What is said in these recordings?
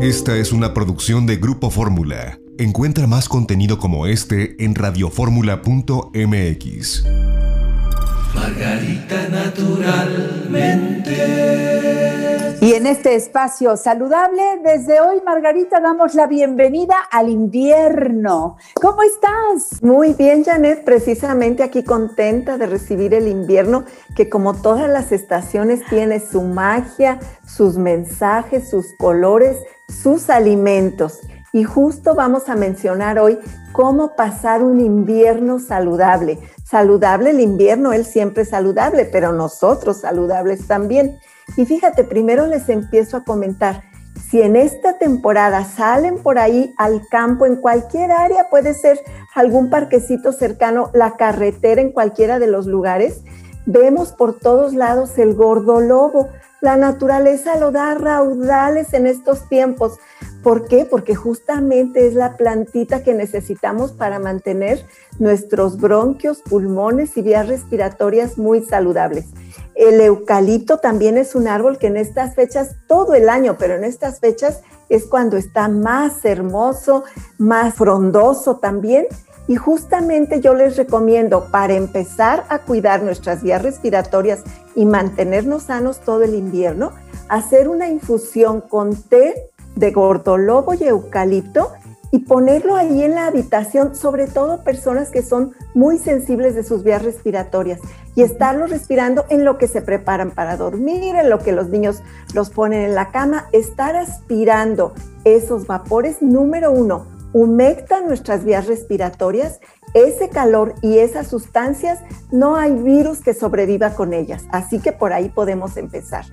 Esta es una producción de Grupo Fórmula. Encuentra más contenido como este en radioformula.mx. Margarita naturalmente. Y en este espacio saludable, desde hoy, Margarita, damos la bienvenida al invierno. ¿Cómo estás? Muy bien, Janet, precisamente aquí contenta de recibir el invierno, que como todas las estaciones tiene su magia, sus mensajes, sus colores, sus alimentos. Y justo vamos a mencionar hoy cómo pasar un invierno saludable. Saludable el invierno, él siempre saludable, pero nosotros saludables también. Y fíjate, primero les empiezo a comentar, si en esta temporada salen por ahí al campo, en cualquier área, puede ser algún parquecito cercano, la carretera en cualquiera de los lugares, vemos por todos lados el gordolobo. La naturaleza lo da raudales en estos tiempos. ¿Por qué? Porque justamente es la plantita que necesitamos para mantener nuestros bronquios, pulmones y vías respiratorias muy saludables. El eucalipto también es un árbol que en estas fechas, todo el año, pero en estas fechas es cuando está más hermoso, más frondoso también. Y justamente yo les recomiendo para empezar a cuidar nuestras vías respiratorias y mantenernos sanos todo el invierno, hacer una infusión con té de gordolobo y eucalipto y ponerlo ahí en la habitación, sobre todo personas que son muy sensibles de sus vías respiratorias y estarlo respirando en lo que se preparan para dormir, en lo que los niños los ponen en la cama, estar aspirando esos vapores, número uno, humectan nuestras vías respiratorias, ese calor y esas sustancias, no hay virus que sobreviva con ellas, así que por ahí podemos empezar.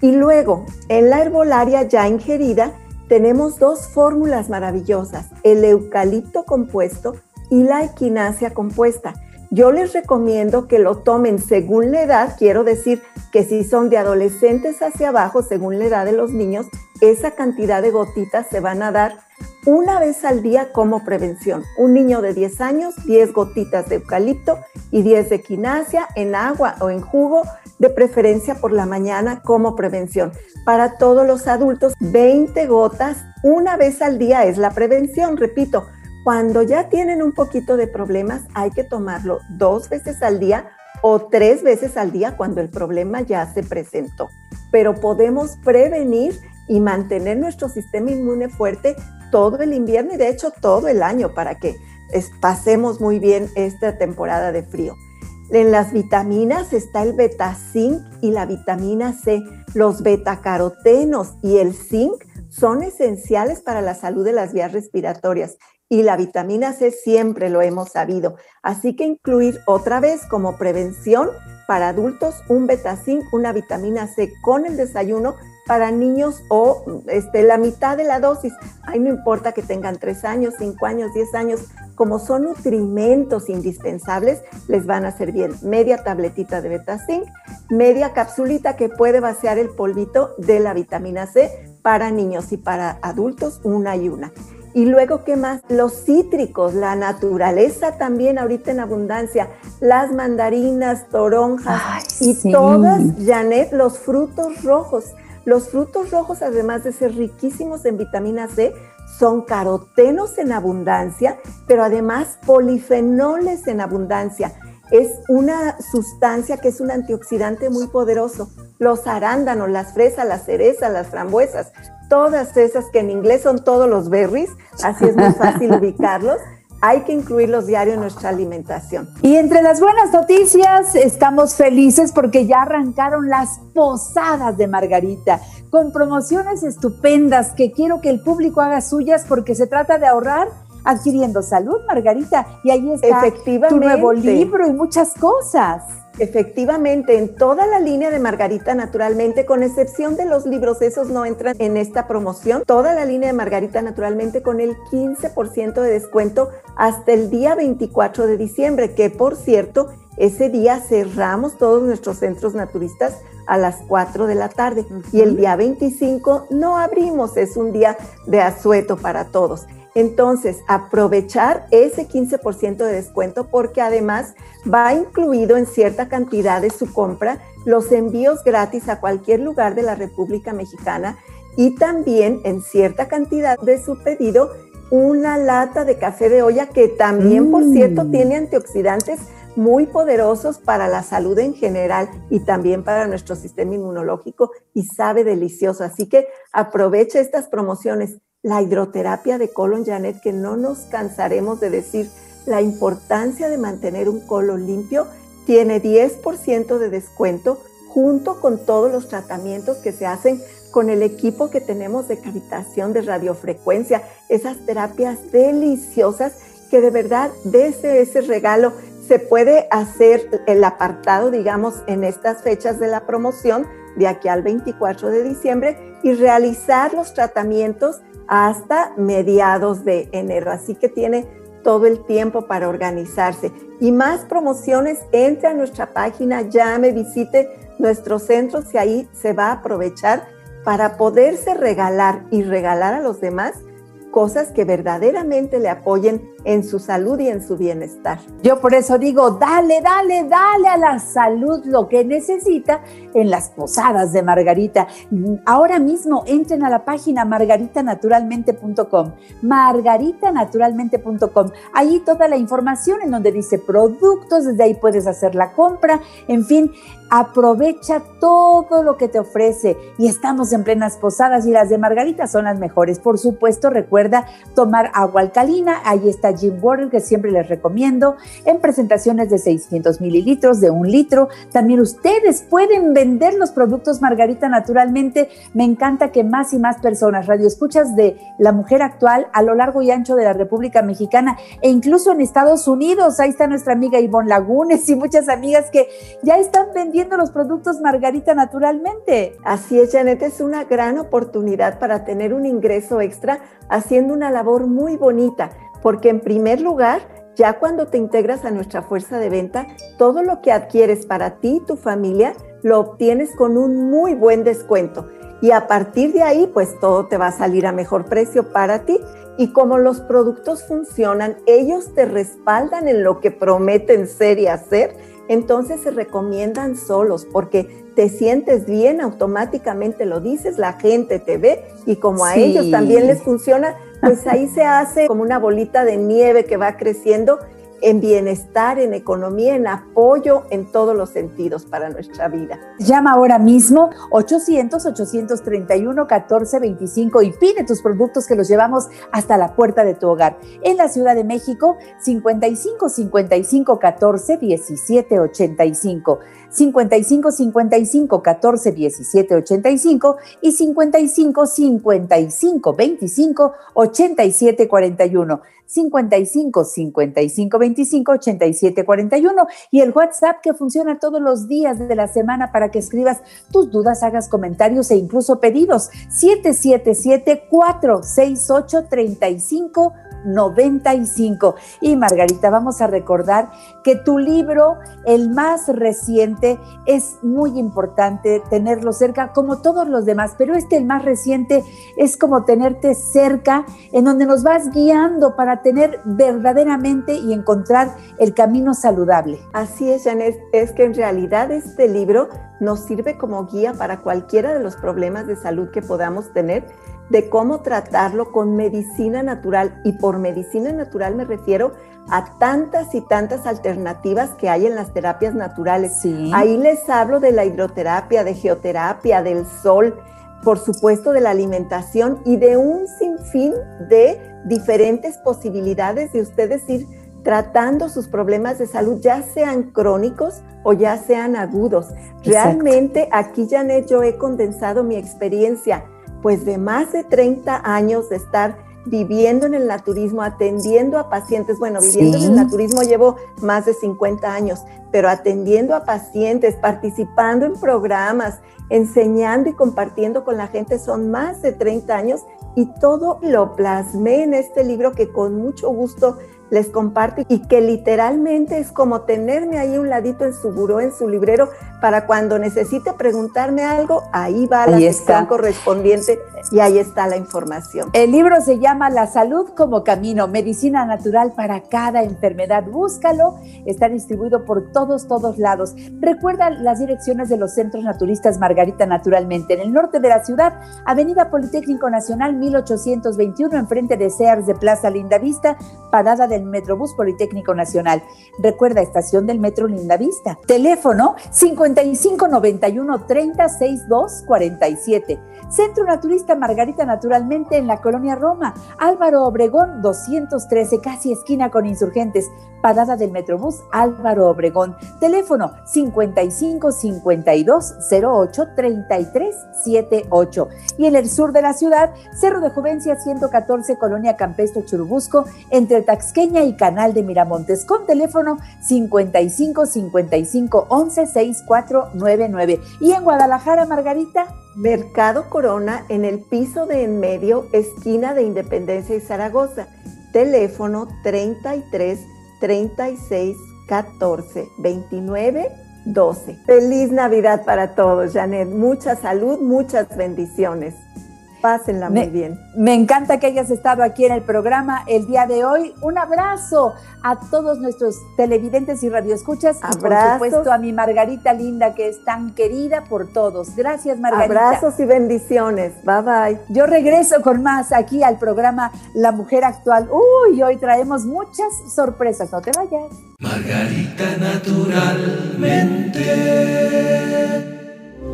Y luego, en la herbolaria ya ingerida, tenemos dos fórmulas maravillosas, el eucalipto compuesto y la equinacia compuesta. Yo les recomiendo que lo tomen según la edad, quiero decir que si son de adolescentes hacia abajo, según la edad de los niños, esa cantidad de gotitas se van a dar una vez al día como prevención. Un niño de 10 años, 10 gotitas de eucalipto y 10 de equinacia en agua o en jugo, de preferencia por la mañana como prevención. Para todos los adultos, 20 gotas una vez al día es la prevención, repito. Cuando ya tienen un poquito de problemas, hay que tomarlo dos veces al día o tres veces al día cuando el problema ya se presentó. Pero podemos prevenir y mantener nuestro sistema inmune fuerte todo el invierno y de hecho todo el año para que pasemos muy bien esta temporada de frío. En las vitaminas está el beta-zinc y la vitamina C. Los betacarotenos y el zinc son esenciales para la salud de las vías respiratorias y la vitamina C siempre lo hemos sabido. Así que incluir otra vez como prevención para adultos un beta-zinc, una vitamina C con el desayuno para niños o este, la mitad de la dosis. Ahí no importa que tengan 3 años, 5 años, 10 años, como son nutrimentos indispensables, les van a hacer bien. Media tabletita de Betazinc, media capsulita que puede vaciar el polvito de la vitamina C para niños y para adultos, una y una. Y luego, ¿qué más? Los cítricos, la naturaleza también ahorita en abundancia, las mandarinas, toronjas y todas, Janet, los frutos rojos. Los frutos rojos, además de ser riquísimos en vitamina C, son carotenos en abundancia, pero además polifenoles en abundancia. Es una sustancia que es un antioxidante muy poderoso. Los arándanos, las fresas, las cerezas, las frambuesas, todas esas que en inglés son todos los berries, así es muy fácil ubicarlos hay que incluirlos diario en nuestra alimentación. Y entre las buenas noticias, estamos felices porque ya arrancaron las posadas de Margarita, con promociones estupendas que quiero que el público haga suyas porque se trata de ahorrar adquiriendo salud, Margarita. Y ahí está tu nuevo libro y muchas cosas. Efectivamente, en toda la línea de Margarita, naturalmente, con excepción de los libros, esos no entran en esta promoción, toda la línea de Margarita, naturalmente, con el 15% de descuento hasta el día 24 de diciembre, que por cierto, ese día cerramos todos nuestros centros naturistas a las 4 de la tarde y el día 25 no abrimos, es un día de asueto para todos. Entonces, aprovechar ese 15% de descuento porque además va incluido en cierta cantidad de su compra los envíos gratis a cualquier lugar de la República Mexicana y también en cierta cantidad de su pedido una lata de café de olla que también, por cierto, mm. tiene antioxidantes muy poderosos para la salud en general y también para nuestro sistema inmunológico y sabe delicioso. Así que aproveche estas promociones. La hidroterapia de colon Janet, que no nos cansaremos de decir la importancia de mantener un colon limpio, tiene 10% de descuento junto con todos los tratamientos que se hacen con el equipo que tenemos de cavitación de radiofrecuencia, esas terapias deliciosas que de verdad desde ese regalo se puede hacer el apartado, digamos, en estas fechas de la promoción, de aquí al 24 de diciembre, y realizar los tratamientos hasta mediados de enero. Así que tiene todo el tiempo para organizarse. Y más promociones, entre a nuestra página, llame, visite nuestros centros y ahí se va a aprovechar para poderse regalar y regalar a los demás cosas que verdaderamente le apoyen en su salud y en su bienestar. Yo por eso digo, dale, dale, dale a la salud lo que necesita en las posadas de Margarita. Ahora mismo entren a la página margaritanaturalmente.com, margaritanaturalmente.com. Ahí toda la información en donde dice productos, desde ahí puedes hacer la compra, en fin, aprovecha todo lo que te ofrece y estamos en plenas posadas y las de Margarita son las mejores. Por supuesto, recuerda tomar agua alcalina, ahí está Jim Water que siempre les recomiendo, en presentaciones de 600 mililitros, de un litro. También ustedes pueden vender los productos Margarita naturalmente. Me encanta que más y más personas, radioescuchas de la mujer actual a lo largo y ancho de la República Mexicana e incluso en Estados Unidos, ahí está nuestra amiga Ivonne Lagunes y muchas amigas que ya están vendiendo los productos Margarita naturalmente. Así es, Janet, es una gran oportunidad para tener un ingreso extra haciendo una labor muy bonita, porque en primer lugar, ya cuando te integras a nuestra fuerza de venta, todo lo que adquieres para ti y tu familia lo obtienes con un muy buen descuento. Y a partir de ahí, pues todo te va a salir a mejor precio para ti. Y como los productos funcionan, ellos te respaldan en lo que prometen ser y hacer entonces se recomiendan solos porque te sientes bien, automáticamente lo dices, la gente te ve y como a ellos también les funciona, pues ahí se hace como una bolita de nieve que va creciendo en bienestar, en economía, en apoyo en todos los sentidos para nuestra vida. Llama ahora mismo 800-831-1425 y pide tus productos que los llevamos hasta la puerta de tu hogar. En la Ciudad de México, 55 55 14 17 85. 55 55 14 17 85 y 55 55 25 87 41. 55 55 25 87 41 y el WhatsApp que funciona todos los días de la semana para que escribas tus dudas, hagas comentarios e incluso pedidos 777 468 35 95. Y Margarita, vamos a recordar que tu libro, el más reciente, es muy importante tenerlo cerca, como todos los demás, pero este, el más reciente, es como tenerte cerca, en donde nos vas guiando para tener verdaderamente y encontrar el camino saludable. Así es, Janet, es que en realidad este libro nos sirve como guía para cualquiera de los problemas de salud que podamos tener de cómo tratarlo con medicina natural. Y por medicina natural me refiero a tantas y tantas alternativas que hay en las terapias naturales. Ahí les hablo de la hidroterapia, de geoterapia, del sol, por supuesto de la alimentación y de un sinfín de diferentes posibilidades de ustedes ir tratando sus problemas de salud, ya sean crónicos o ya sean agudos. Realmente aquí, Janet, yo he condensado mi experiencia pues de más de 30 años de estar viviendo en el naturismo, atendiendo a pacientes. Bueno, viviendo en el naturismo llevo más de 50 años, pero atendiendo a pacientes, participando en programas, enseñando y compartiendo con la gente son más de 30 años y todo lo plasmé en este libro que con mucho gusto les comparte y que literalmente es como tenerme ahí un ladito en su buró, en su librero, para cuando necesite preguntarme algo, ahí va la sección correspondiente y ahí está la información. El libro se llama La salud como camino, medicina natural para cada enfermedad. Búscalo, está distribuido por todos, todos lados. Recuerda las direcciones de los centros naturistas Margarita Naturalmente. En el norte de la ciudad, Avenida Politécnico Nacional 1821, enfrente de Sears de Plaza Lindavista, parada del Metrobús Politécnico Nacional. Recuerda, estación del Metro Lindavista. Teléfono 5591 3062 47. Centro Naturista Margarita Naturalmente en la colonia Roma. Álvaro Obregón 213, casi esquina con insurgentes. Parada del Metrobús Álvaro Obregón. Teléfono 55 52 08 33 78. Y en el sur de la ciudad, Cerro de Juvencia 114, Colonia Campestre Churubusco, entre Taxqueña y Canal de Miramontes, con teléfono 55 55 11 6499. Y en Guadalajara, Margarita. Mercado Corona en el piso de en medio, esquina de Independencia y Zaragoza. Teléfono 33 36 14 29 12. Feliz Navidad para todos, Janet. Mucha salud, muchas bendiciones. Pásenla muy bien. Me encanta que hayas estado aquí en el programa el día de hoy. Un abrazo a todos nuestros televidentes y radioescuchas. Abrazos. por supuesto a mi Margarita linda, que es tan querida por todos. Gracias, Margarita. Abrazos y bendiciones. Bye bye. Yo regreso con más aquí al programa La Mujer Actual. Uy, hoy traemos muchas sorpresas. No te vayas. Margarita naturalmente.